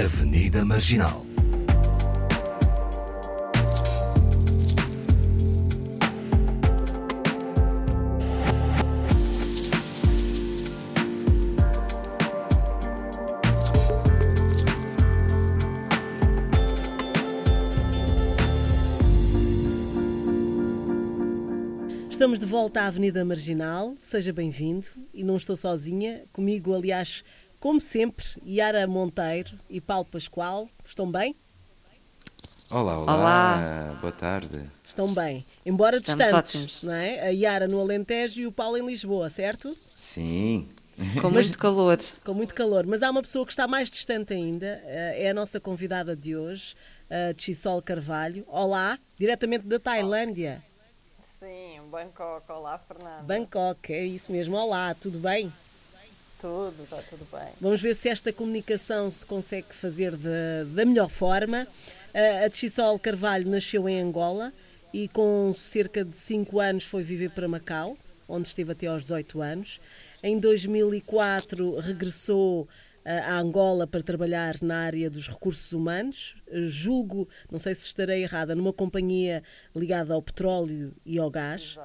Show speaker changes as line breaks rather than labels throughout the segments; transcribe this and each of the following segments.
Avenida Marginal.
Estamos de volta à Avenida Marginal, seja bem-vindo. E não estou sozinha, comigo, aliás, como sempre, Yara Monteiro e Paulo Pascoal. Estão bem?
Olá, olá,
Olá.
boa tarde.
Estão bem. Embora
Estamos
distantes,
ótimos.
não é? A Yara no Alentejo e o Paulo em Lisboa, certo?
Sim,
Com muito calor.
Com muito calor. Mas há uma pessoa que está mais distante ainda, eh, é a nossa convidada de hoje, a Chisol Carvalho. Olá, diretamente da Tailândia,
Sim, Bangkok, olá Fernanda.
Bangkok, é isso mesmo. Olá, tudo bem?
Tudo, está tudo bem.
Vamos ver se esta comunicação se consegue fazer da, da melhor forma. A Chisol Carvalho nasceu em Angola e com cerca de 5 anos foi viver para Macau, onde esteve até aos 18 anos. Em 2004 regressou a Angola para trabalhar na área dos recursos humanos. Julgo, não sei se estarei errada, numa companhia ligada ao petróleo e ao gás. Uh,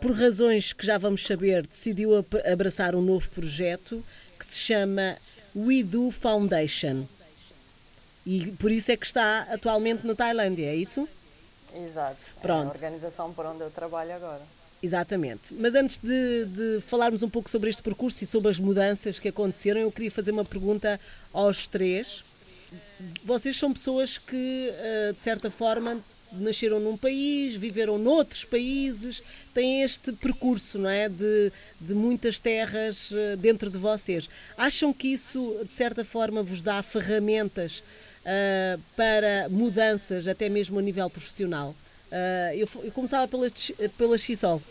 por razões que já vamos saber, decidiu abraçar um novo projeto que se chama We Do Foundation. E por isso é que está atualmente na Tailândia, é isso?
Exato.
Pronto.
É a organização por onde eu trabalho agora.
Exatamente. Mas antes de, de falarmos um pouco sobre este percurso e sobre as mudanças que aconteceram, eu queria fazer uma pergunta aos três. Vocês são pessoas que, eh, de certa forma, nasceram num país, viveram noutros países, têm este percurso, não é? De, de muitas terras eh, dentro de vocês. Acham que isso, de certa forma, vos dá ferramentas ah, para mudanças, até mesmo a nível profissional? Ah, eu, eu começava pela, pela Xisol.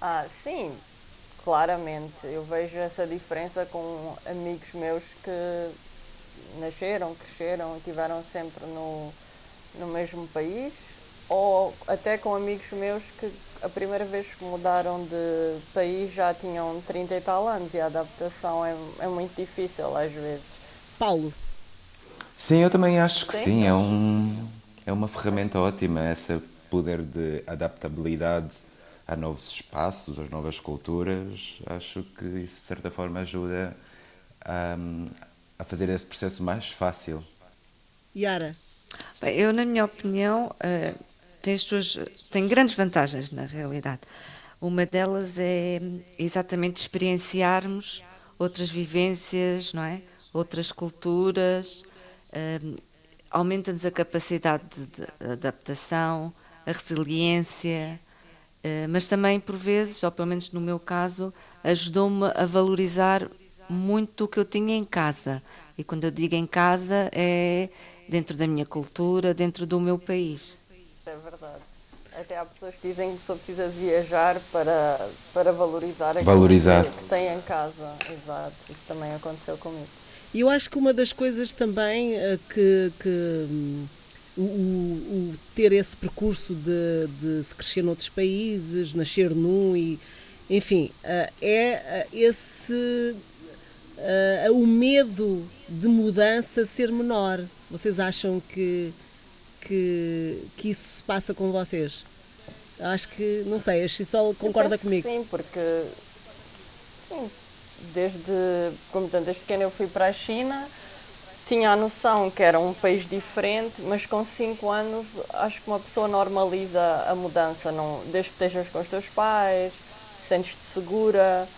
Ah, sim, claramente. Eu vejo essa diferença com amigos meus que nasceram, cresceram e tiveram sempre no, no mesmo país. Ou até com amigos meus que a primeira vez que mudaram de país já tinham 30 e tal anos e a adaptação é, é muito difícil às vezes.
Paulo.
sim, eu também acho que
Sim.
sim, é, um, é uma ferramenta ótima, esse poder de adaptabilidade a novos espaços, às novas culturas. Acho que isso, de certa forma, ajuda a, a fazer esse processo mais fácil.
Yara.
Bem, eu, na minha opinião, eh, tem, as suas, tem grandes vantagens, na realidade. Uma delas é exatamente experienciarmos outras vivências, não é? Outras culturas, eh, aumenta-nos a capacidade de, de adaptação, a resiliência, eh, mas também, por vezes, ou pelo menos no meu caso, ajudou-me a valorizar muito o que eu tinha em casa. E quando eu digo em casa, é dentro da minha cultura, dentro do meu país.
É verdade. Até há pessoas que dizem que só precisa viajar para, para valorizar aquilo
Valorizar.
que tem em casa. Exato, isso também aconteceu comigo.
E eu acho que uma das coisas também eh, que, que, hum, o, o- ter esse percurso de, de se crescer noutros países, nascer num e enfim, eh, é eh, esse o medo de mudança ser menor. Vocês acham que, que, que isso se passa com vocês? Acho que, não sei, a Xisol concorda comigo.
Sim, porque sim, desde, como tanto, desde pequena eu fui para a China, tinha a noção que era um país diferente, mas com 5 anos acho que uma pessoa normaliza a mudança, não, desde que estejas com os teus pais, sentes-te segura,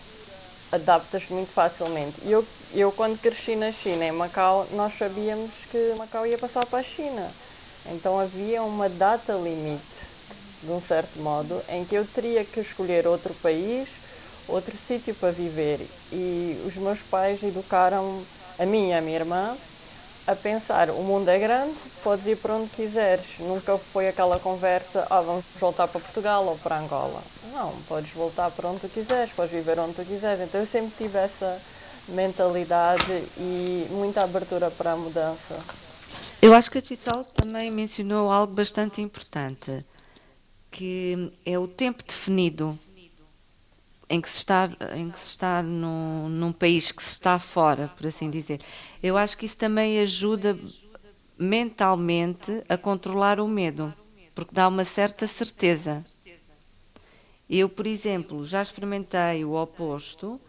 adaptas muito facilmente. Eu, eu quando cresci na China, em Macau, nós sabíamos que Macau ia passar para a China. Então havia uma data limite, de um certo modo, em que eu teria que escolher outro país, outro sítio para viver. E os meus pais educaram a mim e a minha irmã a pensar, o mundo é grande, podes ir para onde quiseres. Nunca foi aquela conversa, ah, vamos voltar para Portugal ou para Angola. Não, podes voltar para onde tu quiseres, podes viver onde tu quiseres. Então eu sempre tive essa mentalidade e muita abertura para a mudança.
Eu acho que a Gisele também mencionou algo bastante importante, que é o tempo definido. em que se está, em que se está num, num país que se está fora, por assim dizer. Eu acho que isso também ajuda mentalmente a controlar o medo, porque dá uma certa certeza. Eu, por exemplo, já experimentei o oposto,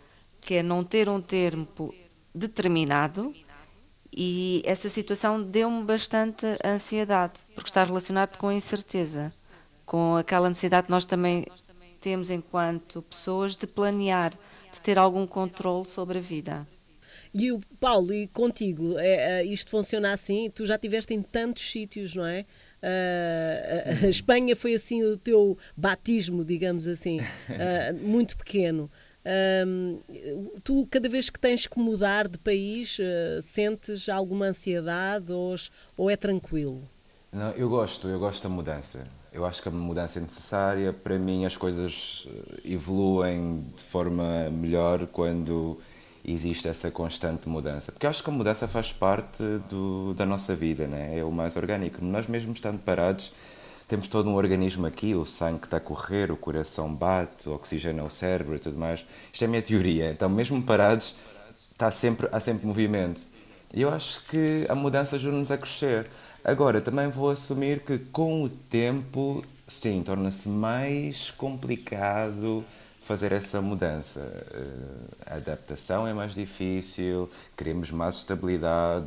que é não ter um tempo determinado, e essa situação deu-me bastante ansiedade, porque está relacionado com a incerteza, com aquela necessidade que nós também temos enquanto pessoas de planear, de ter algum controle sobre a vida.
E o Paulo, e contigo, é, é, isto funciona assim? Tu já estiveste em tantos sítios, não é? Uh, a, Espanha foi assim o teu batismo, digamos assim, uh, muito pequeno. Uh, tu, cada vez que tens que mudar de país, sentes alguma ansiedade ou, ou é tranquilo?
Não, eu gosto, eu gosto da mudança. Eu acho que a mudança é necessária. Para mim, as coisas evoluem de forma melhor quando existe essa constante mudança. Porque acho que a mudança faz parte do, da nossa vida, né? é o mais orgânico. Nós mesmo estando parados, temos todo um organismo aqui, o sangue está a correr, o coração bate, o oxigênio ao cérebro e tudo mais. Isto é a minha teoria. Então, mesmo parados, está sempre, há sempre movimento. E eu acho que a mudança ajuda-nos a crescer. Agora, também vou assumir que com o tempo, sim, torna-se mais complicado fazer essa mudança. Eh, a adaptação é mais difícil, queremos mais estabilidade,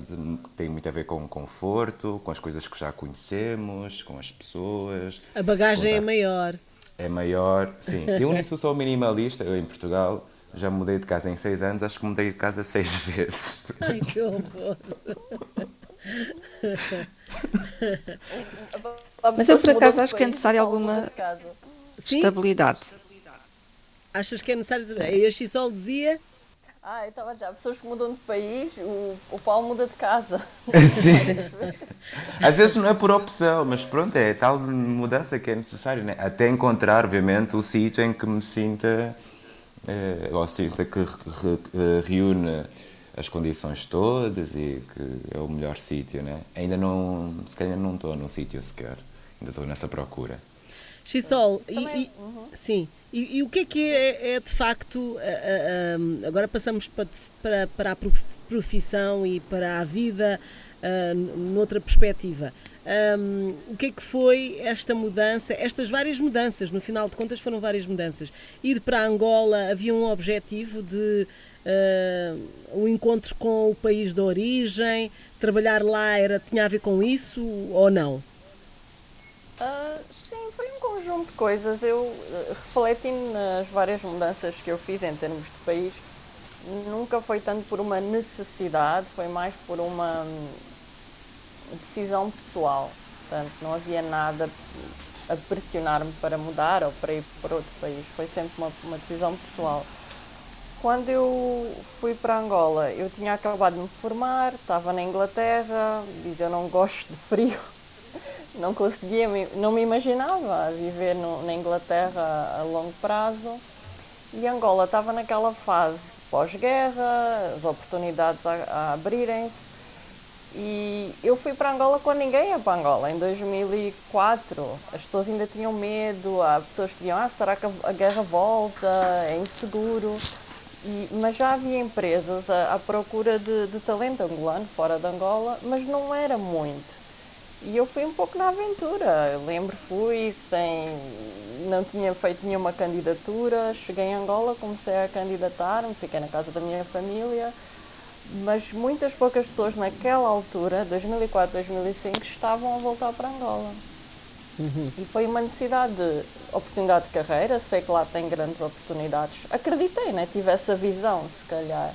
tem muito a ver com o conforto, com as coisas que já conhecemos, com as pessoas.
A bagagem é maior.
É maior, sim. Eu nem sou só minimalista, eu em Portugal já mudei de casa em seis anos, acho que mudei de casa seis vezes.
Ai, que horror!
Mas eu por acaso acho que é necessário alguma estabilidade.
Achas que é necessário. E a Xisol dizia.
Ah, eu estava já. Pessoas que mudam de país, o, o Paulo muda de casa.
Sim. Às vezes não é por opção, mas pronto, é tal mudança que é necessário, né? Até encontrar, obviamente, o sítio em que me sinta. Eh, ou sinta que re, re, eh, reúne as condições todas e que é o melhor sítio, né? Ainda não. Se calhar não estou no sítio sequer. Ainda estou nessa procura.
Xisol, e, e, uhum. sim. E, e, o que é que é, é de facto, agora passamos para, para, para, a profissão e para a vida noutra perspectiva. Um, o que é que foi esta mudança, estas várias mudanças, no final de contas foram várias mudanças. Ir para Angola havia um objetivo de uh, o encontro com o país de origem, trabalhar lá era, tinha a ver com isso ou não?
Uh, sim, foi um conjunto de coisas. Eu uh, refletindo nas várias mudanças que eu fiz em termos de país, nunca foi tanto por uma necessidade, foi mais por uma hum, decisão pessoal. Portanto, não havia nada a pressionar-me para mudar ou para ir para outro país. Foi sempre uma, uma decisão pessoal. Quando eu fui para Angola, eu tinha acabado de me formar, estava na Inglaterra, diz eu não gosto de frio não conseguia, não me imaginava viver no, na Inglaterra a longo prazo. E Angola estava naquela fase pós-guerra, as oportunidades a, a abrirem-se. E eu fui para Angola quando ninguém ia para Angola, em 2004. As pessoas ainda tinham medo, há pessoas que diziam, ah, será que a guerra volta, é inseguro. E, mas já havia empresas à, à procura de, de talento angolano, fora de Angola, mas não era muito. E eu fui um pouco na aventura. Eu lembro, fui sem. não tinha feito nenhuma candidatura. Cheguei em Angola, comecei a candidatar-me, fiquei na casa da minha família. Mas muitas poucas pessoas naquela altura, 2004, 2005, estavam a voltar para Angola. Uhum. E foi uma necessidade de oportunidade de carreira. Sei que lá tem grandes oportunidades. Acreditei, né? tive essa visão, se calhar.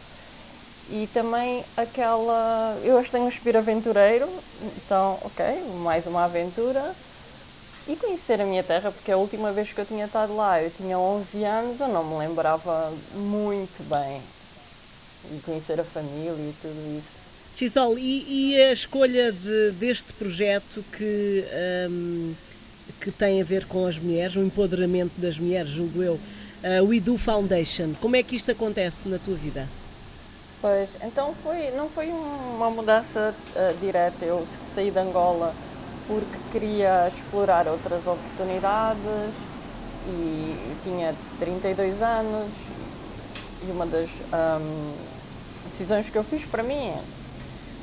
E também aquela. Eu hoje tenho um espírito aventureiro, então, ok, mais uma aventura. E conhecer a minha terra, porque a última vez que eu tinha estado lá, eu tinha 11 anos, eu não me lembrava muito bem. E conhecer a família e tudo isso.
Chisol, e, e, a escolha de, deste projeto que, um, que tem a ver com as mulheres, o empoderamento das mulheres, julgo eu, uh, o IDU Foundation, como é que isto acontece na tua vida?
Pois, então foi, não foi uma mudança uh, direta. Eu saí de Angola porque queria explorar outras oportunidades e tinha 32 anos e uma das um, decisões que eu fiz para mim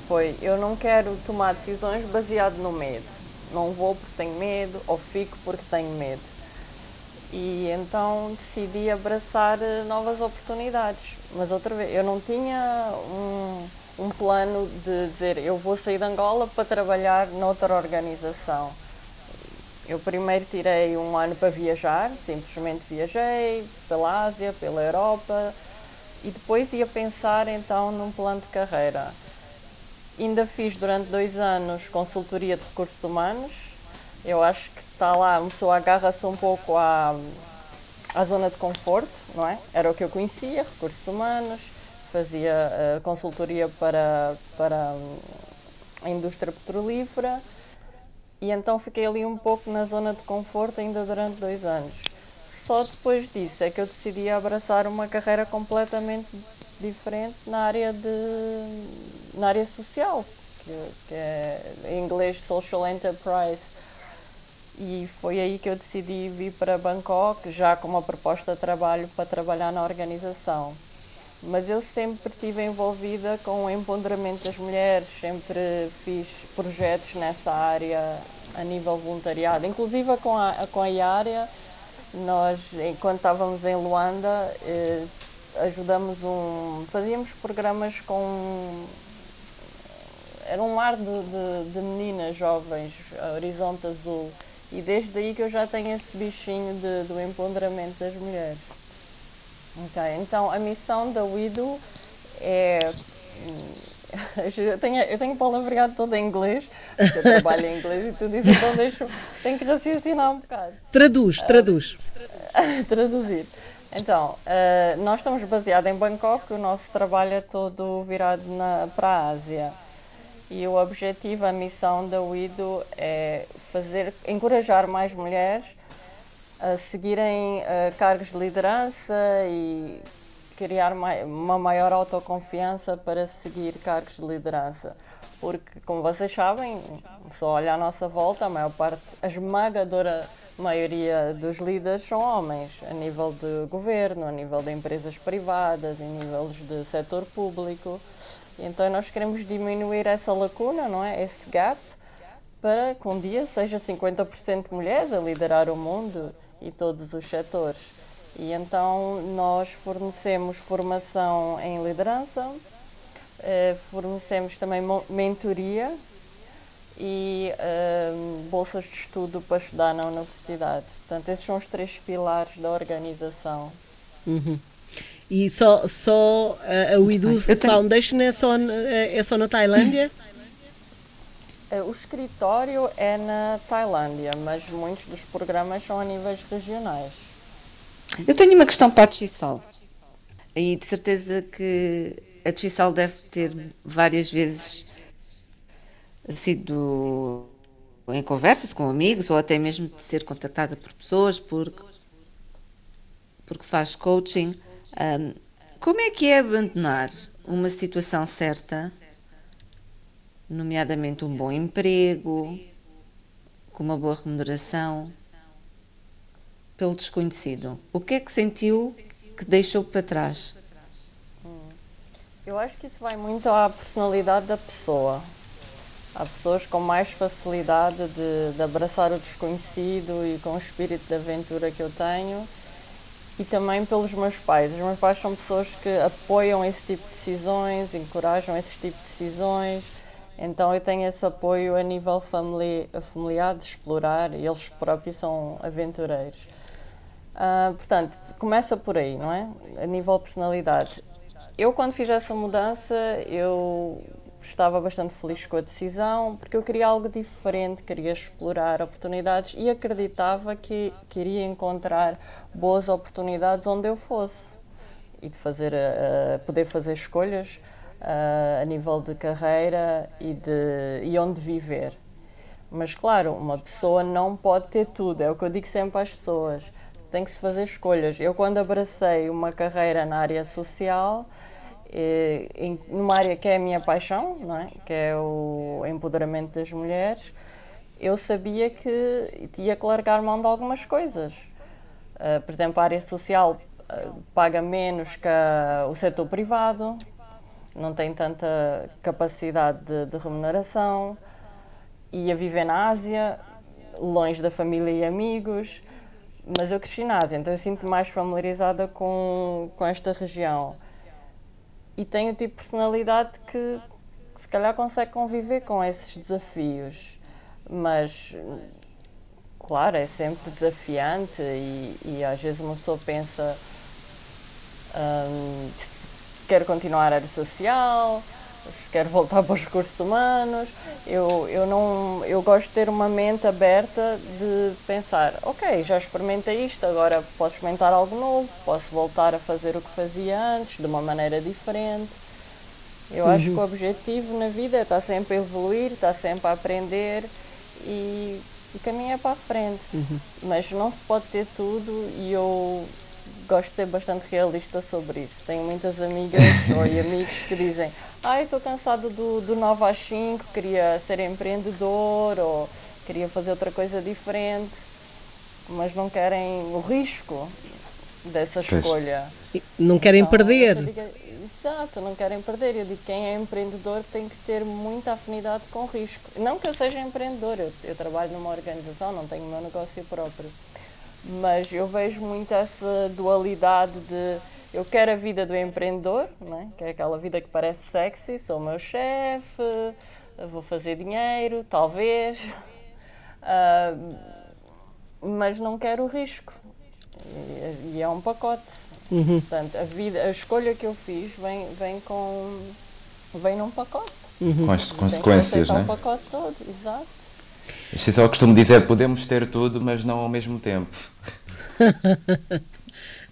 foi eu não quero tomar decisões baseado no medo. Não vou porque tenho medo ou fico porque tenho medo. E então decidi abraçar novas oportunidades. Mas outra vez, eu não tinha um, um plano de dizer eu vou sair de Angola para trabalhar noutra organização. Eu primeiro tirei um ano para viajar, simplesmente viajei pela Ásia, pela Europa e depois ia pensar então num plano de carreira. Ainda fiz durante dois anos consultoria de recursos humanos. Eu acho que está lá, a pessoa agarra-se um pouco à, à zona de conforto, não é? Era o que eu conhecia, recursos humanos, fazia uh, consultoria para, para um, a indústria petrolífera e então fiquei ali um pouco na zona de conforto ainda durante dois anos. Só depois disso é que eu decidi abraçar uma carreira completamente diferente na área de na área social, que, que é em inglês social enterprise. E foi aí que eu decidi vir para Bangkok, já com uma proposta de trabalho para trabalhar na organização. Mas eu sempre estive envolvida com o empoderamento das mulheres, sempre fiz projetos nessa área a nível voluntariado, inclusive com a, com a área nós, enquanto estávamos em Luanda, eh, ajudamos um. fazíamos programas com. Era um lar de, de, de meninas jovens, Horizonte Azul. E desde aí que eu já tenho esse bichinho de, do empoderamento das mulheres. Okay, então a missão da WIDO é eu tenho, eu tenho palavreado todo em inglês, porque eu trabalho em inglês e tu dizes, então deixo, tenho que raciocinar um bocado.
Traduz, traduz.
Uh, traduzir. Então, uh, nós estamos baseados em Bangkok, o nosso trabalho é todo virado na, para a Ásia. E o objetivo, a missão da WIDO é fazer, encorajar mais mulheres a seguirem uh, cargos de liderança e criar uma maior autoconfiança para seguir cargos de liderança. Porque, como vocês sabem, só olhar à nossa volta, a maior parte, a esmagadora maioria dos líderes são homens, a nível de governo, a nível de empresas privadas, em níveis de setor público. Então nós queremos diminuir essa lacuna, não é? Esse gap, para que um dia seja 50% de mulheres a liderar o mundo e todos os setores. E então nós fornecemos formação em liderança, eh, fornecemos também mentoria e eh, bolsas de estudo para estudar na universidade. Portanto, esses são os três pilares da organização.
Uhum. E só, só a WeDo Foundation é só, é só na Tailândia?
Eh, o escritório é na Tailândia, mas muitos dos programas são a níveis regionais.
Eu tenho uma questão para a Tchisol. E de certeza que a Tchisol deve ter várias vezes sido em conversas com amigos ou até mesmo de ser contactada por pessoas porque, porque faz coaching. Um, como é que é abandonar uma situação certa, nomeadamente um bom emprego, com uma boa remuneração? pelo desconhecido? O que é que sentiu que deixou para trás?
Eu acho que isso vai muito à personalidade da pessoa. Há pessoas com mais facilidade de, de abraçar o desconhecido e com o espírito de aventura que eu tenho e também pelos meus pais. Os meus pais são pessoas que apoiam esse tipo de decisões, encorajam esse tipo de decisões. Então eu tenho esse apoio a nível familiar de explorar e eles próprios são aventureiros. Uh, portanto, começa por aí, não é? A nível de personalidade. Eu, quando fiz essa mudança, eu estava bastante feliz com a decisão, porque eu queria algo diferente, queria explorar oportunidades e acreditava que queria encontrar boas oportunidades onde eu fosse e de fazer, uh, poder fazer escolhas uh, a nível de carreira e, de, e onde viver. Mas, claro, uma pessoa não pode ter tudo, é o que eu digo sempre às pessoas tem que se fazer escolhas. Eu, quando abracei uma carreira na área social, eh, em, numa área que é a minha paixão, não é? que é o empoderamento das mulheres, eu sabia que tinha que largar mão de algumas coisas. Uh, por exemplo, a área social uh, paga menos que a, o setor privado, não tem tanta capacidade de, de remuneração. Ia viver na Ásia, longe da família e amigos, mas eu cresci na Ásia, então eu sinto mais familiarizada com, com esta região. E tenho o tipo de personalidade que, que se calhar consegue conviver com esses desafios. Mas claro, é sempre desafiante e, e às vezes uma pessoa pensa hum, quer continuar a área social, se quer voltar para os recursos humanos. Eu, eu, não, eu gosto de ter uma mente aberta de pensar, ok, já experimentei isto, agora posso experimentar algo novo, posso voltar a fazer o que fazia antes, de uma maneira diferente. Eu uhum. acho que o objetivo na vida é estar sempre a evoluir, estar sempre a aprender e o caminho é para a frente. Uhum. Mas não se pode ter tudo e eu gosto de ser bastante realista sobre isso. Tenho muitas amigas ou amigos que dizem ai, estou cansado do, do 9 às 5, queria ser empreendedor ou queria fazer outra coisa diferente, mas não querem o risco dessa escolha.
Não querem então, perder.
Digo, exato, não querem perder. Eu digo quem é empreendedor tem que ter muita afinidade com o risco. Não que eu seja empreendedor, eu, eu trabalho numa organização, não tenho o meu negócio próprio mas eu vejo muito essa dualidade de eu quero a vida do empreendedor, né? que é aquela vida que parece sexy, sou o meu chefe, vou fazer dinheiro, talvez, uh, mas não quero o risco. E, e é um pacote. Uhum. Portanto, a, vida, a escolha que eu fiz vem, vem, com, vem num pacote.
Uhum. Com as consequências,
né? o pacote todo, exato.
Isto é só costumo dizer, podemos ter tudo, mas não ao mesmo tempo.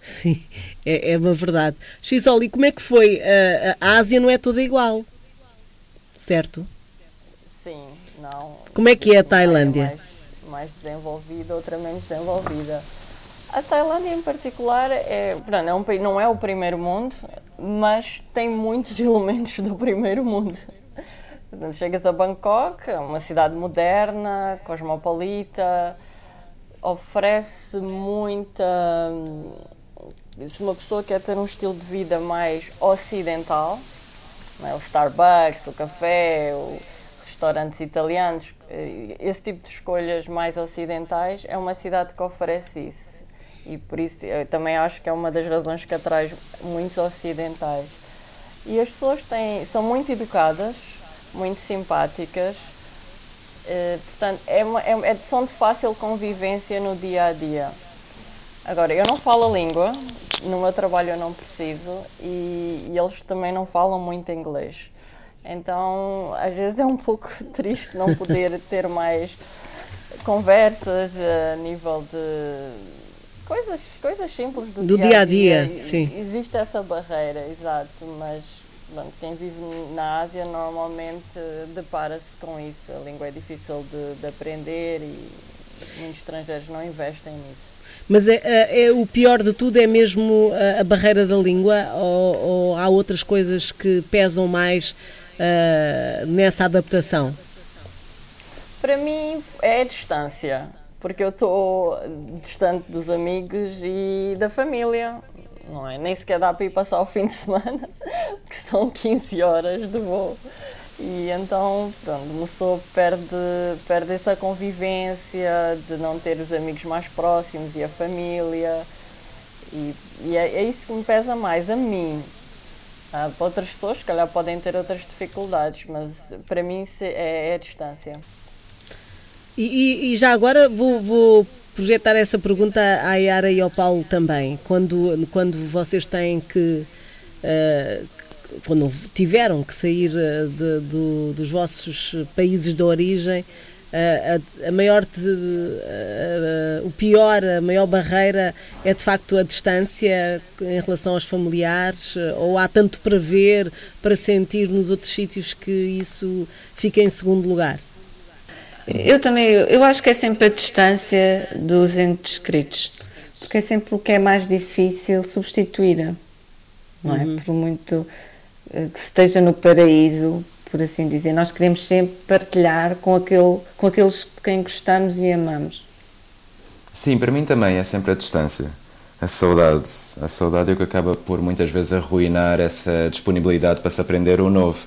Sim, é, é uma verdade. Xisoli, como é que foi? A, a Ásia não é toda igual, certo?
Sim, não.
Como é que é a Tailândia?
É mais, mais desenvolvida, outra menos desenvolvida. A Tailândia em particular é, é um, não é o primeiro mundo, mas tem muitos elementos do primeiro mundo. Chegas a Bangkok, é uma cidade moderna, cosmopolita, oferece muita. Se uma pessoa quer ter um estilo de vida mais ocidental, é? o Starbucks, o café, os restaurantes italianos, eh, esse tipo de escolhas mais ocidentais, é uma cidade que oferece isso. E por isso também acho que é uma das razões que atrai muitos ocidentais. E as pessoas têm, são muito educadas, muito simpáticas. Uh, portanto, é, uma, é, é, são de fácil convivência no dia a dia. Agora, eu não falo a língua, no meu trabalho eu não preciso e, e eles também não falam muito inglês. Então, às vezes é um pouco triste não poder ter mais conversas a nível de coisas, coisas simples do,
do dia a dia. dia, dia sim.
Existe essa barreira, exato, mas quem vive na Ásia normalmente depara-se com isso. A língua é difícil de, de, aprender e muitos estrangeiros não investem nisso.
Mas é, é, é o pior de tudo é mesmo a, a barreira da língua ou, ou, há outras coisas que pesam mais uh, nessa adaptação?
Para mim é a distância, porque eu estou distante dos amigos e da família não é? Nem sequer dá para ir passar o fim de semana, que são 15 horas de voo. E então, pronto, pessoa perde, perde essa convivência de não ter os amigos mais próximos e a família. E, e é, é, isso que me pesa mais, a mim. Ah, para outras pessoas, se calhar, podem ter outras dificuldades, mas para mim é, é a distância.
E, e, e já agora vou, vou projetar essa pergunta à Yara e ao Paulo também. Quando, quando vocês têm que. Uh, quando tiveram que sair uh, de, do, dos vossos países de origem, uh, a, a, maior de, o pior, a maior barreira é de facto a distância em relação aos familiares, ou há tanto para ver, para sentir nos outros sítios que isso fica em segundo lugar?
Eu também, eu acho que é sempre a distância dos entes queridos, porque é sempre o que é mais difícil substituir, não é? Uhum. Por muito eh, que esteja no paraíso, por assim dizer, nós queremos sempre partilhar com, aquele, com aqueles de quem gostamos e amamos.
Sim, para mim também é sempre a distância. A saudade. A saudade é o que acaba por muitas vezes arruinar essa disponibilidade para se aprender o novo.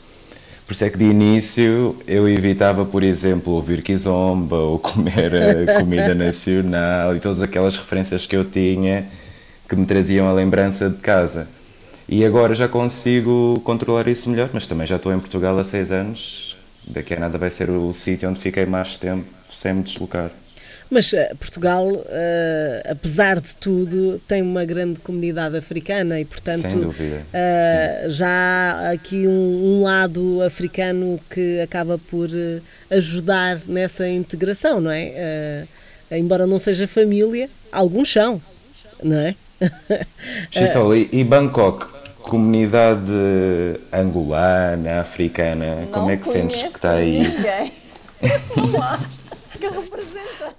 Por isso é que de início eu evitava, por exemplo, ouvir Kizomba ou comer eh, comida nacional e todas aquelas referências que eu tinha que me traziam a lembrança de casa. E agora já consigo controlar isso melhor, mas também já estou em Portugal há seis anos. Daqui a nada vai ser o sítio onde fiquei mais tempo sem me deslocar.
Mas uh, Portugal, uh, apesar de tudo, tem uma grande comunidade africana e, portanto, uh, já há aqui um, um, lado africano que acaba por ajudar nessa integração, não é? embora não seja família, alguns são, não é?
Gisele, e, e Bangkok, comunidade angolana, africana,
não
como é que sentes que está aí?
Ninguém. que.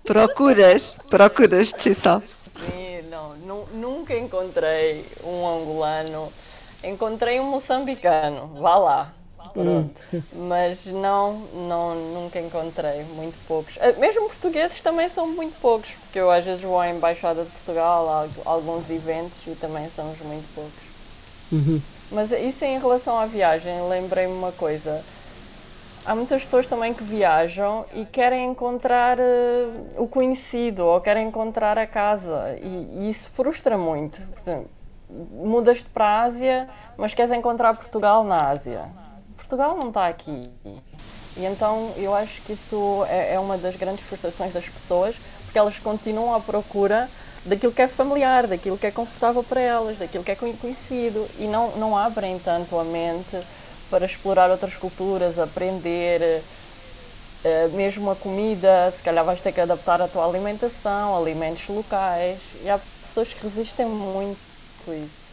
Procuras, procuras, Tissal.
Sim, não, nunca encontrei um angolano. Encontrei um moçambicano, vá lá. Pronto. Hum. Mas não, não, nunca encontrei, muito poucos. Ah, mesmo portugueses também são muito poucos, porque eu às vezes vou à Embaixada de Portugal, a alguns eventos e também somos muito poucos. Uhum. Mas isso em relação à viagem, lembrei-me uma coisa há muitas pessoas também que viajam e querem encontrar uh, o conhecido ou querem encontrar a casa e, e isso frustra muito. Exemplo, mudas-te para a Ásia, mas queres encontrar Portugal na Ásia. Portugal não está aqui. E então eu acho que isso é, é uma das grandes frustrações das pessoas, porque elas continuam à procura daquilo que é familiar, daquilo que é confortável para elas, daquilo que é conhecido e não, não abrem tanto a mente para explorar outras culturas, aprender, uh, mesmo a comida, se calhar vais ter que adaptar a tua alimentação, alimentos locais. E há pessoas que resistem muito a isso.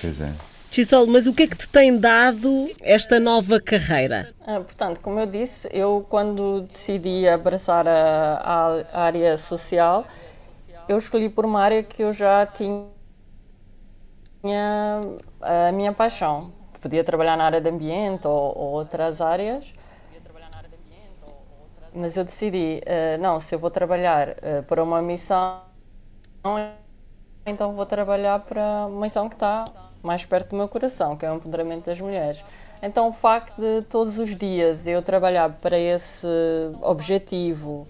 Pois é.
Chisol, mas o que é que te tem dado esta nova carreira?
Ah, portanto, como eu disse, eu quando decidi abraçar a, a área social, eu escolhi por uma área que eu já tinha a minha paixão, podia trabalhar na área de ambiente ou, ou outras áreas. Mas eu decidi, uh, não, se eu vou trabalhar uh, para uma missão, então vou trabalhar para uma missão que está mais perto do meu coração, que é o empoderamento das mulheres. Então o facto de todos os dias eu trabalhar para esse objetivo,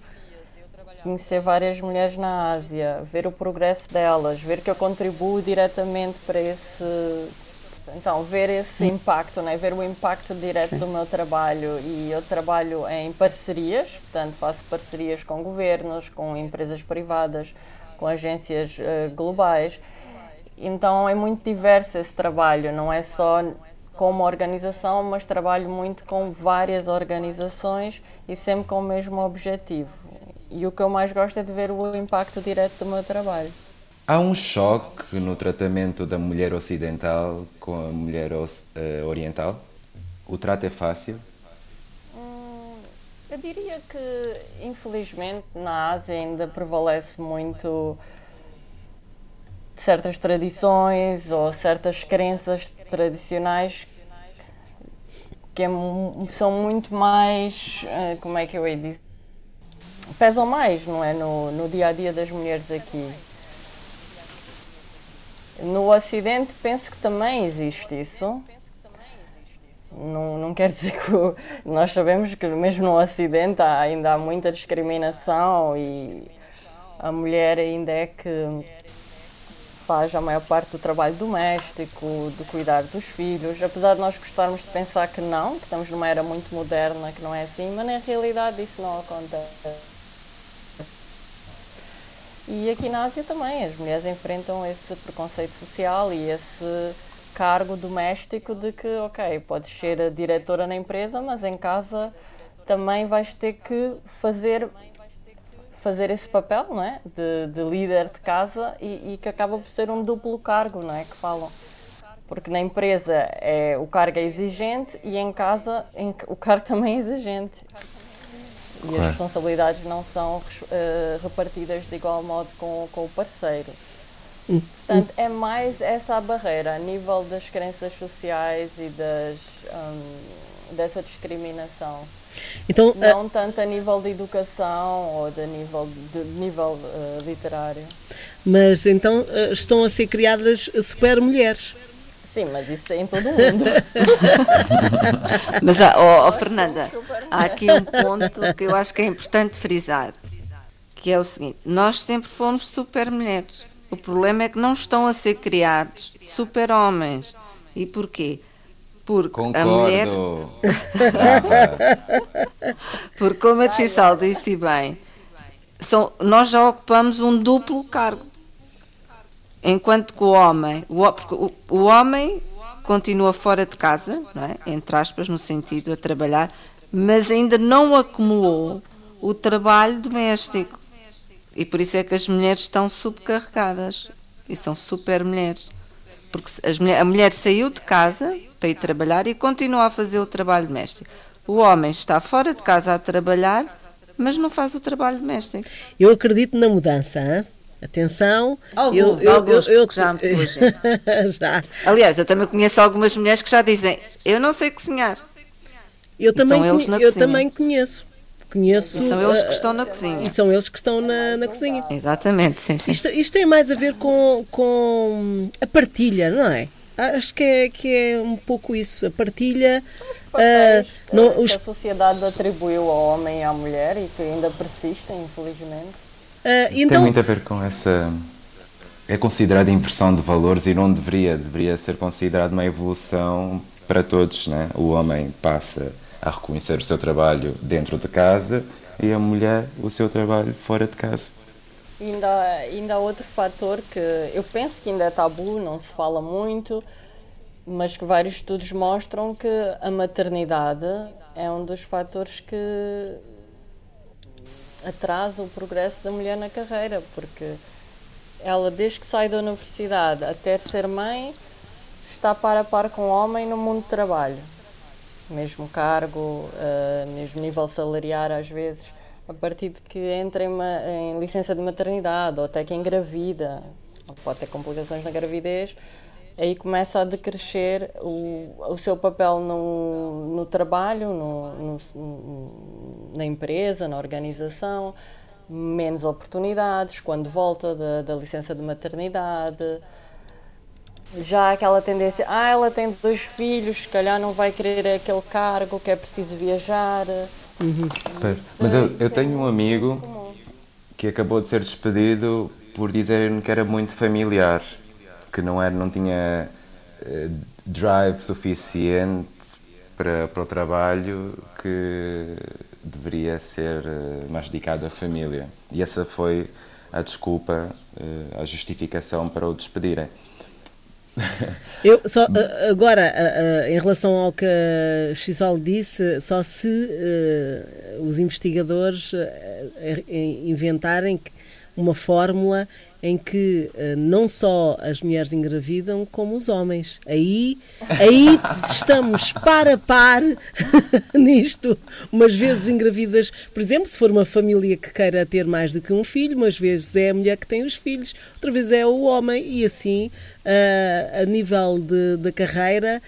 conhecer várias mulheres na Ásia, ver o progresso delas, ver que eu contribuo diretamente para esse então, ver esse impacto, né? ver o impacto direto Sim. do meu trabalho e eu trabalho em parcerias, portanto faço parcerias com governos, com empresas privadas, com agências uh, globais. Então é muito diverso esse trabalho, não é só como organização, mas trabalho muito com várias organizações e sempre com o mesmo objetivo. E o que eu mais gosto é de ver o impacto direto do meu trabalho.
Há um choque no tratamento da mulher ocidental com a mulher uh, oriental? O trato é fácil?
Hum, eu diria que, infelizmente, na Ásia ainda prevalece muito certas tradições ou certas crenças tradicionais que é, são muito mais, uh, como é que eu ia dizer, pesam mais, não é, no, no dia a dia das mulheres aqui. No Ocidente penso que também existe isso. Não, não quer dizer que nós sabemos que mesmo no Ocidente há, ainda há muita discriminação e a mulher ainda é que faz a maior parte do trabalho doméstico, de cuidar dos filhos, apesar de nós gostarmos de pensar que não, que estamos numa era muito moderna, que não é assim, mas na realidade isso não acontece. E aqui na Ásia também, as mulheres enfrentam esse preconceito social e esse cargo doméstico de que, ok, podes ser a diretora na empresa, mas em casa também vais ter que fazer fazer esse papel, não é? De, de líder de casa e, e, que acaba por ser um duplo cargo, não é? Que falam. Porque na empresa é, o cargo é exigente e em casa em, o cargo também é exigente e claro. as responsabilidades não são uh, repartidas de igual modo com, com o parceiro. Hum. Portanto, é mais essa a barreira a nível das crenças sociais e das, um, dessa discriminação.
Então,
não uh, tanto a nível de educação ou de nível, de, de nível uh, literário.
Mas então uh, estão a ser criadas super mulheres.
Sim, mas isso é em todo o mundo.
mas, oh, oh, Fernanda, há aqui um ponto que eu acho que é importante frisar, que é o seguinte, nós sempre fomos super mulheres. O problema é que não estão a ser criados super homens. E porquê? Porque
Concordo.
a mulher. Porque, como a Tissal disse bem, são, nós já ocupamos um duplo cargo. Enquanto que o homem. O, porque o, o homem continua fora de casa, é? entre aspas, no sentido a trabalhar, mas ainda não acumulou o trabalho doméstico. E por isso é que as mulheres estão subcarregadas e são super mulheres. Porque mulher, a mulher saiu de casa para ir trabalhar e continua a fazer o trabalho doméstico. O homem está fora de casa a trabalhar, mas não faz o trabalho doméstico.
Eu acredito na mudança. Hein? Atenção,
alguns, eu, alguns, eu, eu, já me já. Aliás, eu também conheço algumas mulheres que já dizem: Eu não sei cozinhar.
Eu também, eu também conheço. Conheço.
E são eles que estão na cozinha.
E são eles que estão na, na cozinha.
Exatamente, sim, sim.
Isto, isto tem mais a ver com, com a partilha, não é? Acho que é, que é um pouco isso. A partilha.
Uh, não, os... Que a sociedade atribuiu ao homem e à mulher e que ainda persistem, infelizmente.
Uh, então... Tem muito a ver com essa. É considerada inversão de valores e não deveria. Deveria ser considerado uma evolução para todos. Né? O homem passa a reconhecer o seu trabalho dentro de casa e a mulher o seu trabalho fora de casa.
Ainda, ainda há outro fator que eu penso que ainda é tabu, não se fala muito, mas que vários estudos mostram que a maternidade é um dos fatores que atrasa o progresso da mulher na carreira, porque ela, desde que sai da universidade até ser mãe, está par a par com o homem no mundo do trabalho. Mesmo cargo, uh, mesmo nível salariar às vezes, a partir de que entra em, uma, em licença de maternidade ou até que engravida, pode ter complicações na gravidez, aí começa a decrescer o, o seu papel no, no trabalho, no, no, na empresa, na organização, menos oportunidades quando volta da, da licença de maternidade já aquela tendência, ah, ela tem dois filhos, se calhar não vai querer aquele cargo, que é preciso viajar.
Uhum. Mas eu, eu tenho um amigo que acabou de ser despedido por dizerem que era muito familiar, que não, era, não tinha uh, drive suficiente para, para o trabalho, que deveria ser uh, mais dedicado à família. E essa foi a desculpa, uh, a justificação para o despedirem.
Eu só agora em relação ao que a Xisol disse, só se os investigadores inventarem uma fórmula em que uh, não só as mulheres engravidam, como os homens. Aí, aí estamos par a par nisto. Umas vezes engravidas, por exemplo, se for uma família que queira ter mais do que um filho, umas vezes é a mulher que tem os filhos, outra vez é o homem, e assim, uh, a nível de carreira,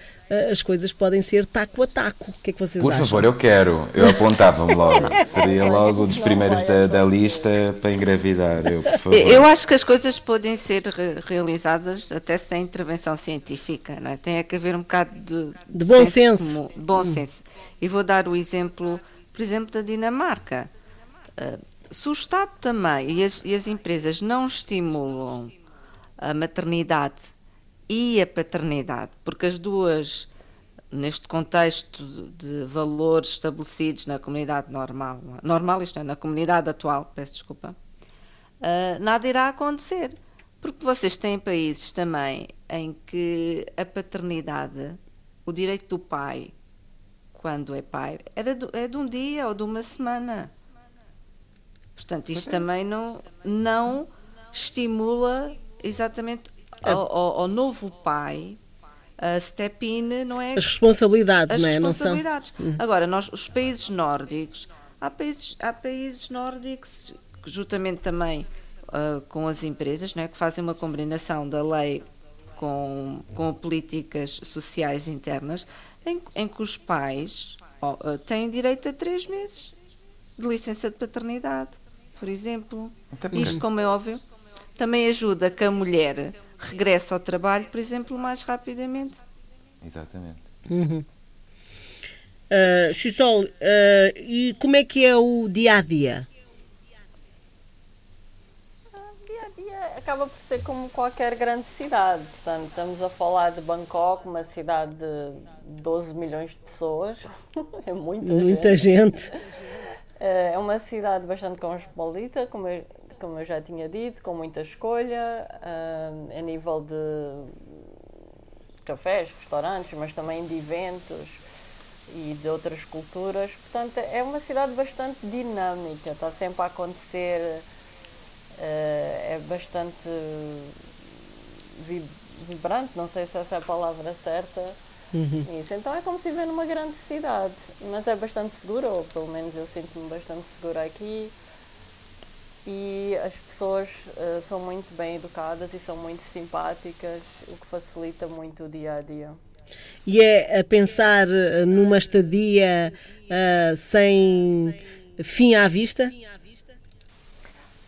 as coisas podem ser taco a taco. O que é que vocês
Por
acham?
Por favor, eu quero. Eu apontava-me logo. Seria logo um dos primeiros da, da, lista para engravidar. Eu, por favor.
eu acho que as coisas podem ser realizadas até sem intervenção científica. Não é? Tem que haver um bocado de,
de, de bom senso. senso.
bom hum. senso. E vou dar o exemplo, por exemplo, da Dinamarca. Uh, se o Estado também e as, e as empresas não estimulam a maternidade e a paternidade, porque as duas, neste contexto de valores estabelecidos na comunidade normal, normal isto é, na comunidade atual, peço desculpa, uh, nada irá acontecer. Porque vocês têm países também em que a paternidade, o direito do pai, quando é pai, era do, é de um dia ou de uma semana. Portanto, isto também não, não estimula exatamente ao, ao, ao novo pai a step in, não é?
As responsabilidades,
As
não é?
responsabilidades. Não são... Agora, nós, os países nórdicos, há países, há países nórdicos, juntamente também uh, com as empresas, não é? que fazem uma combinação da lei com, com políticas sociais internas, em, em que os pais oh, têm direito a três meses de licença de paternidade, por exemplo. Isto, como é óbvio, também ajuda que a mulher regresse ao trabalho, por exemplo, mais rapidamente.
Exatamente.
Uhum. Uh, Xisol, uh, e como é que é o dia a dia?
Dia a dia acaba por ser como qualquer grande cidade. Portanto, estamos a falar de Bangkok, uma cidade de 12 milhões de pessoas. é muita,
muita gente. gente.
É uma cidade bastante cosmopolita, como eu, como eu já tinha dito, com muita escolha, a nível de cafés, restaurantes, mas também de eventos e de outras culturas. Portanto, é uma cidade bastante dinâmica, está sempre a acontecer, uh, é bastante vibrante, não sei se essa é a palavra certa. Uhum. Isso. Então é como se viver numa grande cidade, mas é bastante segura, ou pelo menos eu sinto-me bastante segura aqui. E as pessoas uh, são muito bem educadas e são muito simpáticas, o que facilita muito o dia a dia
e é a pensar eh, numa estadia uh, sem fim à vista?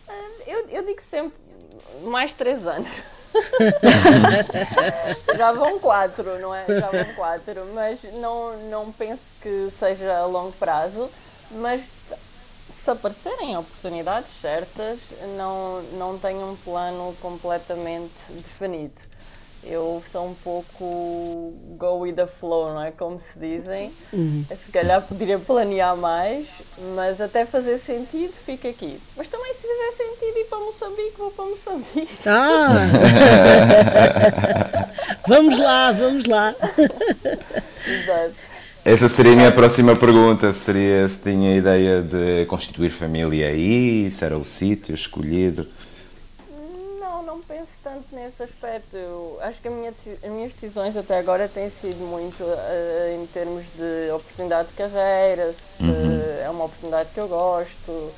Ah, eu, eu digo sempre mais três anos. Já vão quatro, não é? Já vão quatro, mas não, não penso que seja a longo prazo. Mas se aparecerem oportunidades certas, não, não tenho um plano completamente definido eu sou um pouco go with the flow, não é? Como se dizem. Uhum. Se calhar poderia planear mais, mas até fazer sentido, fica aqui. Mas também se fizer sentido ir para Moçambique, vou para Moçambique.
Ah! vamos lá, vamos lá.
Exato.
Essa seria a minha próxima pergunta. Seria se tinha ideia de constituir família aí, se era o sítio escolhido
tanto nesse aspecto. Eu acho que minha, as minhas decisões até agora têm sido muito uh, em termos de oportunidade de carreira, se uhum. é uma oportunidade que eu gosto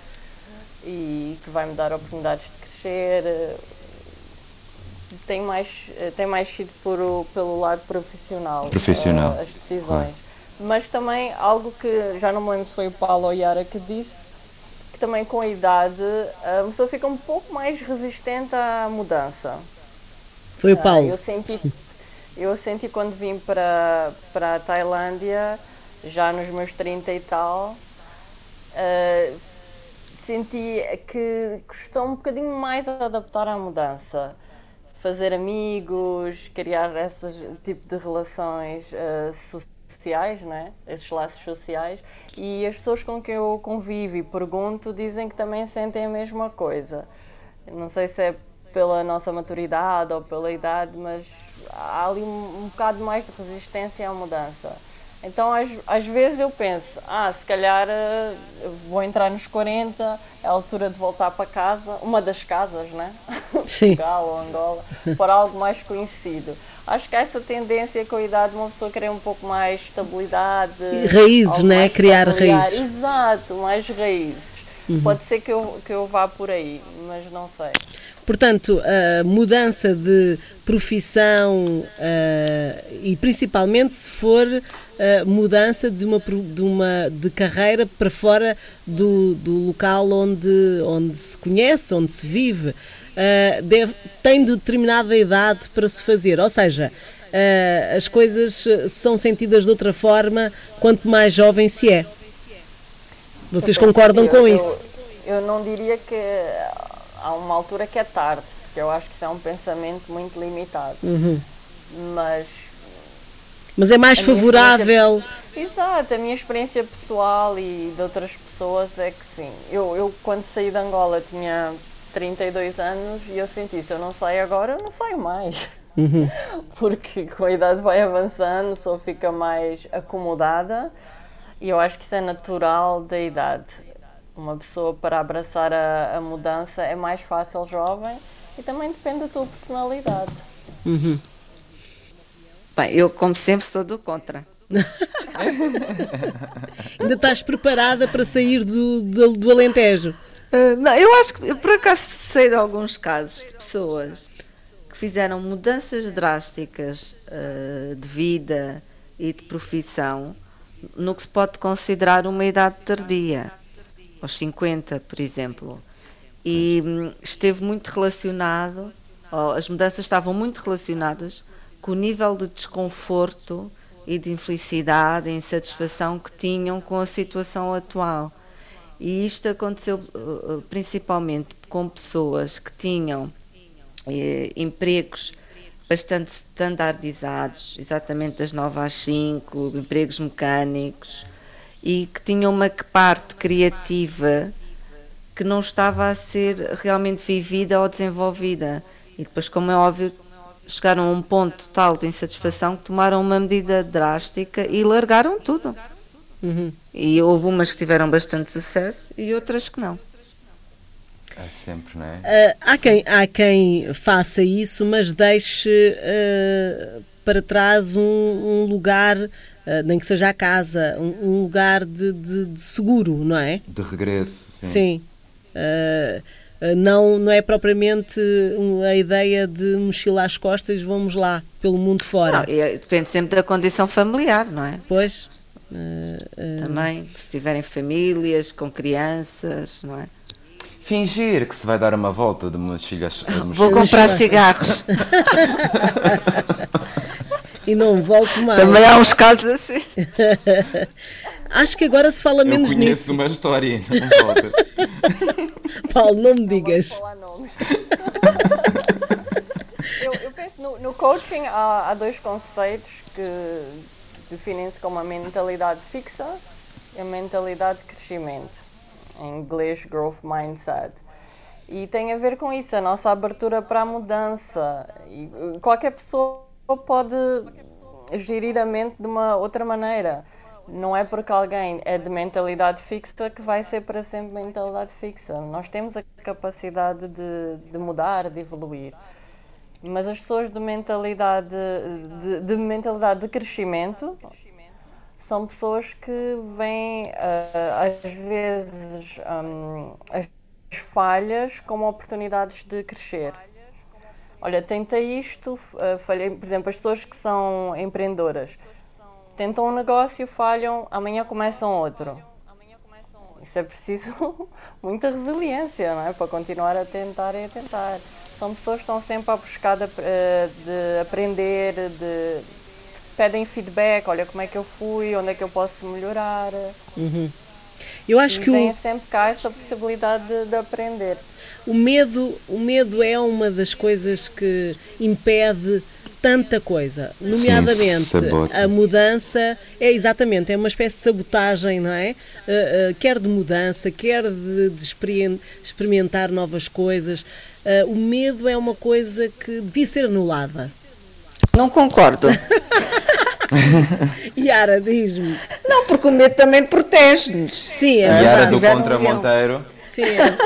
e que vai me dar oportunidades de crescer. Tem mais, tem mais sido por, pelo lado profissional,
profissional.
Uh, as decisões. Claro. Mas também algo que já não me lembro se foi o Paulo ou Yara que disse, também com a idade a pessoa fica um pouco mais resistente à mudança.
Foi o ah, Paulo.
eu senti, eu senti quando vim para, para a Tailândia, já nos meus 30 e tal, uh, senti que custou um bocadinho mais adaptar à mudança. Fazer amigos, criar esse tipo de relações uh, sociais, né? esses laços sociais, e as pessoas com quem eu convivo e pergunto dizem que também sentem a mesma coisa. Não sei se é pela nossa maturidade ou pela idade, mas há ali um, um bocado mais de resistência à mudança. Então, às, às vezes eu penso, ah, se calhar uh, vou entrar nos 40, é a altura de voltar para casa, uma das casas, né?
Sim.
Portugal ou Angola, para algo mais conhecido acho que essa tendência com a idade uma pessoa querer um pouco mais estabilidade.
Raízes, né? Criar raízes.
Exato, mais raízes. Uhum. Pode ser que eu, que eu vá por aí, mas não sei.
Portanto, a mudança de profissão uh, e principalmente se for uh, mudança de uma, de uma de carreira para fora do, do local onde, onde se conhece, onde se vive uh, deve, tem determinada idade para se fazer. Ou seja, as coisas são sentidas de outra forma quanto mais jovem se é. Vocês concordam com
eu,
isso?
Eu não diria que há uma altura que é tarde, porque eu acho que isso é um pensamento muito limitado.
Uhum.
Mas.
Mas é mais favorável.
Exato, a minha experiência pessoal e de outras pessoas é que sim. Eu, eu quando saí de Angola tinha 32 anos e eu senti, se eu não saio agora, eu não saio mais.
Uhum.
Porque com a idade vai avançando, a pessoa fica mais acomodada e eu acho que isso é natural da idade. Uma pessoa para abraçar a, a mudança é mais fácil jovem e também depende da tua personalidade.
Uhum.
Bem, eu como sempre sou do contra.
Ainda estás preparada para sair do, do, do Alentejo?
Uh, não, eu acho que, eu por acaso sei de alguns casos de pessoas que fizeram mudanças drásticas uh, de vida e de profissão no que se pode considerar uma idade tardia, aos 50, por exemplo. E hum, esteve muito relacionado, as mudanças estavam muito relacionadas com o nível de desconforto e de infelicidade e insatisfação que tinham com a situação atual. E isto aconteceu uh, uh, principalmente com pessoas que tinham eh, empregos bastante standardizados, exatamente das 9 às 5, empregos mecânicos, e que tinham uma parte criativa que não estava a ser realmente vivida ou desenvolvida. E depois, como é óbvio, chegaram a um ponto tal de insatisfação que tomaram uma medida drástica e largaram tudo. Uhum. E houve umas que tiveram bastante sucesso e outras que não.
É sempre, não é?
Uh, há, quem, há quem faça isso, mas deixe uh, para trás um, um lugar, uh, nem que seja a casa, um, um lugar de, de, de, seguro, não é?
De regresso, sim.
Sim. não, não é propriamente a ideia de mochila às costas, vamos lá, pelo mundo fora.
Não, depende sempre da condição familiar, não é?
Pois.
Também, se tiverem famílias com crianças, não é?
Fingir que se vai dar uma volta de mochilhas.
Vou comprar cigarros.
e não volto mais.
Também há uns casos assim.
Acho que agora se fala
eu
menos
nisso. Eu
conheço
uma história não volta.
Paulo, não me digas.
eu, eu penso no, no coaching há, há dois conceitos que definem-se como a mentalidade fixa e a mentalidade de crescimento. Em inglês, growth mindset. E tem a ver com isso, a nossa abertura para a mudança. E qualquer pessoa pode gerir a mente de uma outra maneira. Não é porque alguém é de mentalidade fixa que vai ser para sempre mentalidade fixa. Nós temos a capacidade de, de mudar, de evoluir. Mas as pessoas de mentalidade de, de mentalidade de crescimento são pessoas que veem uh, às vezes um, as falhas como oportunidades de crescer. Olha, tentei isto, uh, falhei, por exemplo, as pessoas que são empreendedoras tentam um negócio, falham, amanhã começam outro. Isso é preciso muita resiliência, não é? Para continuar a tentar e a tentar são pessoas que estão sempre à buscar de, eh, de aprender, de pedem feedback, olha como é que eu fui, onde é que eu posso melhorar.
Uhum. Eu acho
e
que o...
sempre cá essa possibilidade de, de, aprender.
O medo, o medo é uma das coisas que impede tanta coisa, nomeadamente
Sim,
a mudança é exatamente, é uma espécie de sabotagem, não é? Uh, uh, quer de mudança, quer de, de experimentar novas coisas. Uh, o medo é uma coisa que devia ser anulada.
Não concordo.
Yara, diz-me.
Não, porque o medo também protege-nos.
Sim, é
Yara do Contra Monteiro.
Sim, é,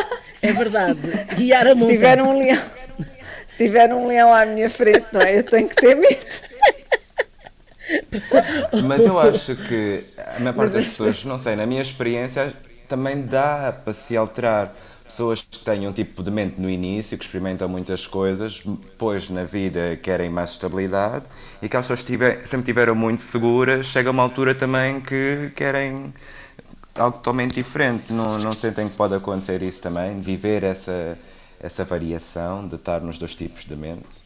é verdade. Yara
Se tiver um leão se tiver um leão à minha frente, não é? Eu tenho que ter medo.
Mas eu acho que a maior parte das pessoas, não sei, na minha experiência, também dá para se alterar. Pessoas que têm um tipo de mente no início, que experimentam muitas coisas, depois na vida querem mais estabilidade e que as pessoas tiver, sempre tiveram muito seguras, chega uma altura também que querem algo totalmente diferente. Não, não sentem que pode acontecer isso também? Viver essa essa variação de estar nos dois tipos de mente?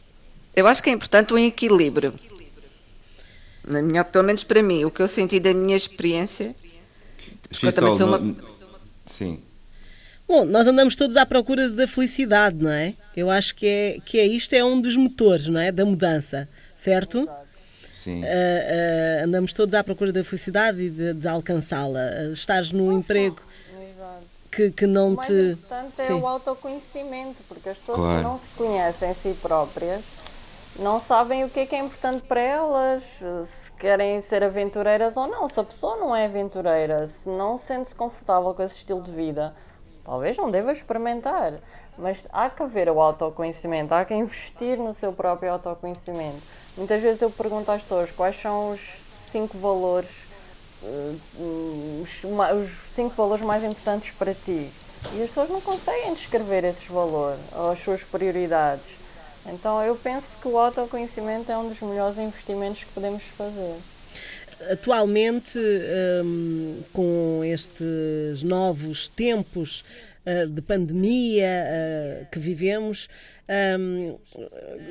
Eu acho que é importante um equilíbrio. Na minha, pelo menos para mim, o que eu senti da minha experiência.
Eu também sou uma... Sim.
Bom, nós andamos todos à procura da felicidade, não é? Eu acho que é, que é isto é um dos motores, não é? Da mudança, certo?
Sim. Uh,
uh, andamos todos à procura da felicidade e de, de alcançá-la. Uh, estares no emprego que, que não
o mais
te.
importante Sim. é o autoconhecimento, porque as pessoas claro. que não se conhecem a si próprias não sabem o que é que é importante para elas, se querem ser aventureiras ou não. Se a pessoa não é aventureira, se não sente-se confortável com esse estilo de vida, talvez não deva experimentar. Mas há que haver o autoconhecimento, há que investir no seu próprio autoconhecimento. Muitas vezes eu pergunto às pessoas quais são os cinco valores os cinco valores mais importantes para ti. E as pessoas não conseguem descrever esses valores ou as suas prioridades. Então eu penso que o autoconhecimento é um dos melhores investimentos que podemos fazer.
atualmente, um, com estes novos tempos uh, de pandemia uh, que vivemos, um,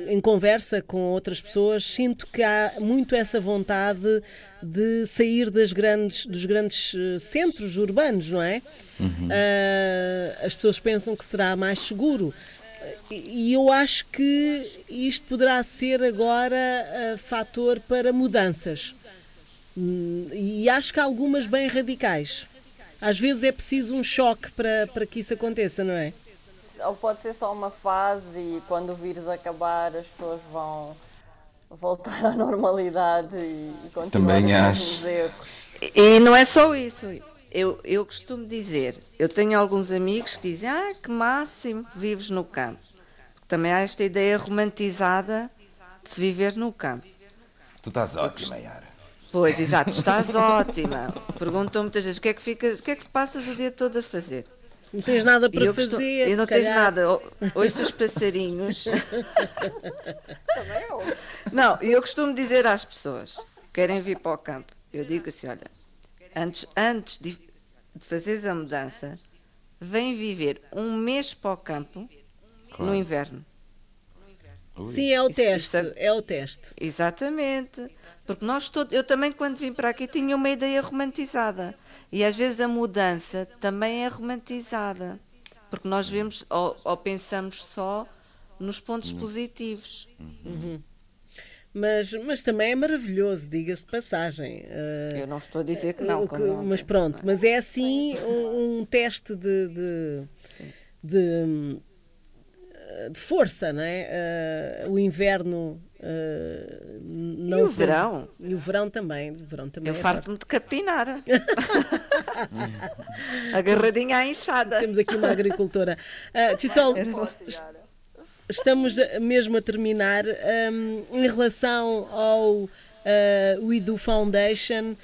em conversa com outras pessoas, sinto que há muito essa vontade de sair das grandes, dos grandes centros urbanos, não é? Uhum. Uh, as pessoas pensam que será mais seguro. E eu acho que isto poderá ser agora fator para mudanças. Hum, e acho que algumas bem radicais. Às vezes é preciso um choque para, para que isso aconteça, não é?
Ou pode ser só uma fase e quando o vírus acabar as pessoas vão voltar à normalidade e, e continuar
Também acho.
E não é só isso eu, eu costumo dizer, eu tenho alguns amigos que dizem, ah, que máximo, vives no campo. Também há esta ideia romantizada de se viver no campo.
Tu estás ótima, Yara.
Pois, exato, estás ótima. Perguntam muitas vezes, o que é que, ficas, o que, é que passas o dia todo a fazer?
Não tens nada para eu fazer. Costumo,
eu não tens nada. Ouço os passarinhos.
Também eu.
Não, eu costumo dizer às pessoas, querem vir para o campo. Eu digo assim, olha, antes, antes de, de fazeres a mudança, vem viver um mês para o campo claro. no inverno.
Sim, é o isso, teste, isso é... é... o teste.
Exatamente. Porque nós todos, eu também quando vim para aqui tinha uma ideia romantizada. E às vezes a mudança também é romantizada. Porque nós vemos ou, ou pensamos só nos pontos uhum. positivos.
Uhum mas, mas também é maravilhoso, diga-se de passagem.
Eu não estou a dizer que não. Que,
mas pronto, mas é assim um, um teste de, de, de, de, força, não é? Uh, o inverno. Uh, não
e o verão?
E o verão também. O verão também
Eu é farto-me de capinar. Agarradinha à enxada.
Temos aqui uma agricultora. Uh, Tissol, estamos mesmo a terminar. Um, em relação ao uh, We Do Foundation,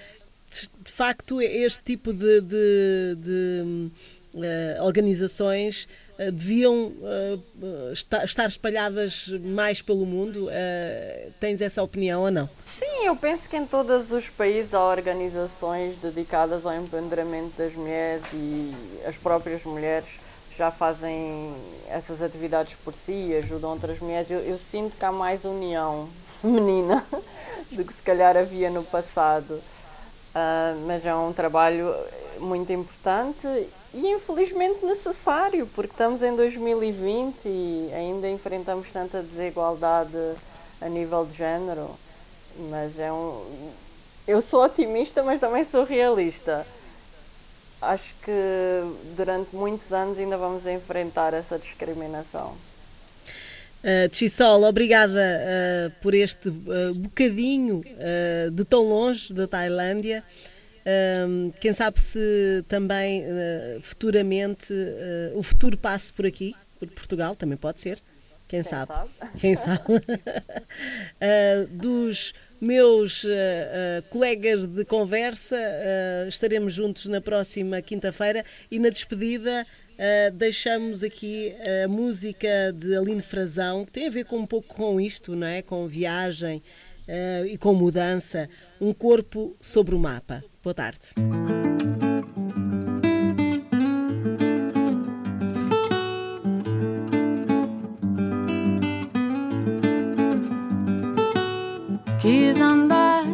de facto, este tipo de, de, de organizações uh, deviam estar, estar, espalhadas mais pelo mundo. tens essa opinião ou não?
Sim, eu penso que em todos os países há organizações dedicadas ao empoderamento das mulheres e as próprias mulheres já fazem essas atividades por si, ajudam outras mulheres. Eu, eu sinto que há mais união feminina do que se calhar havia no passado. Uh, mas é um trabalho muito importante e infelizmente necessário, porque estamos em 2020 e ainda enfrentamos tanta desigualdade a nível de género. Mas é um. Eu sou otimista, mas também sou realista acho que durante muitos anos ainda vamos enfrentar essa discriminação.
Uh, obrigada uh, por este uh, bocadinho uh, de tão longe da Tailândia. Quem sabe se também futuramente o futuro passe por aqui, por Portugal, também pode ser. Quem, Quem sabe? sabe? Quem sabe? dos meus uh, uh, colegas de conversa, uh, estaremos juntos na próxima quinta-feira e na despedida deixamos aqui a música de Aline Frazão, que tem a ver com um pouco com isto, não é? Com viagem e com mudança. Um corpo sobre o mapa. Boa tarde.
Quis andar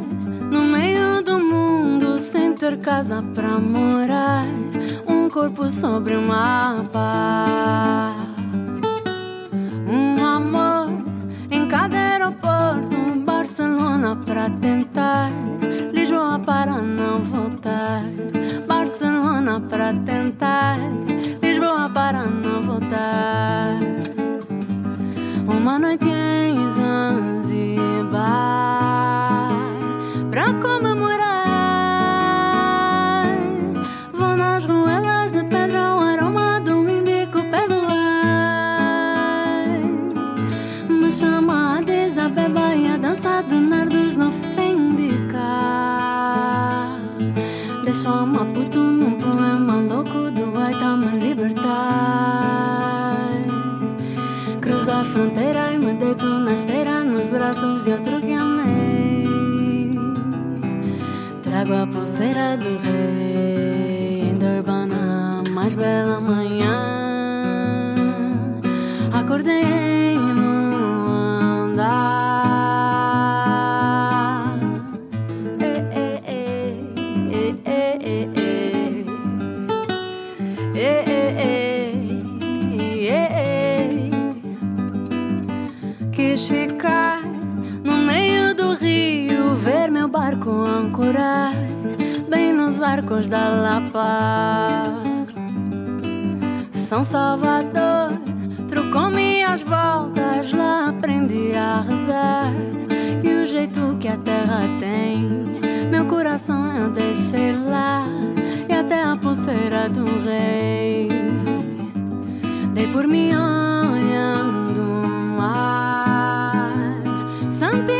no meio do mundo sem ter casa pra morar. Um corpo sobre o mapa. Um amor em cada aeroporto. Barcelona pra tentar. Tentar. Lisboa para não voltar. Uma noite deito na esteira nos braços de outro que amei. Trago a pulseira do rei em Durbana, mais bela manhã. Acordei nos arcos da Lapa. São Salvador trocou-me as voltas, lá aprendi a rezar. E o jeito que a terra tem, meu coração eu deixei lá, e até a pulseira do rei. Dei por mim olhando o mar, Santa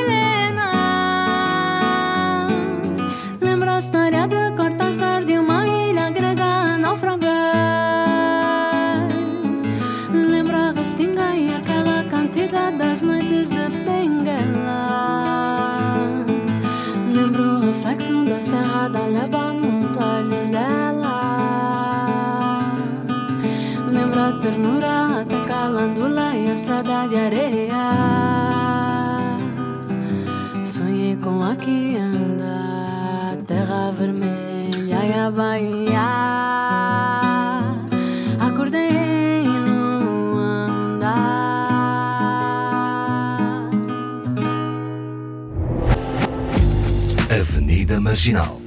das noites de Benguela. Lembro o reflexo da serra da leva nos olhos dela. Lembro a ternura, a calandula e a estrada de areia. Sonhei com a que anda, terra vermelha e a Bahia.
Avenida Marginal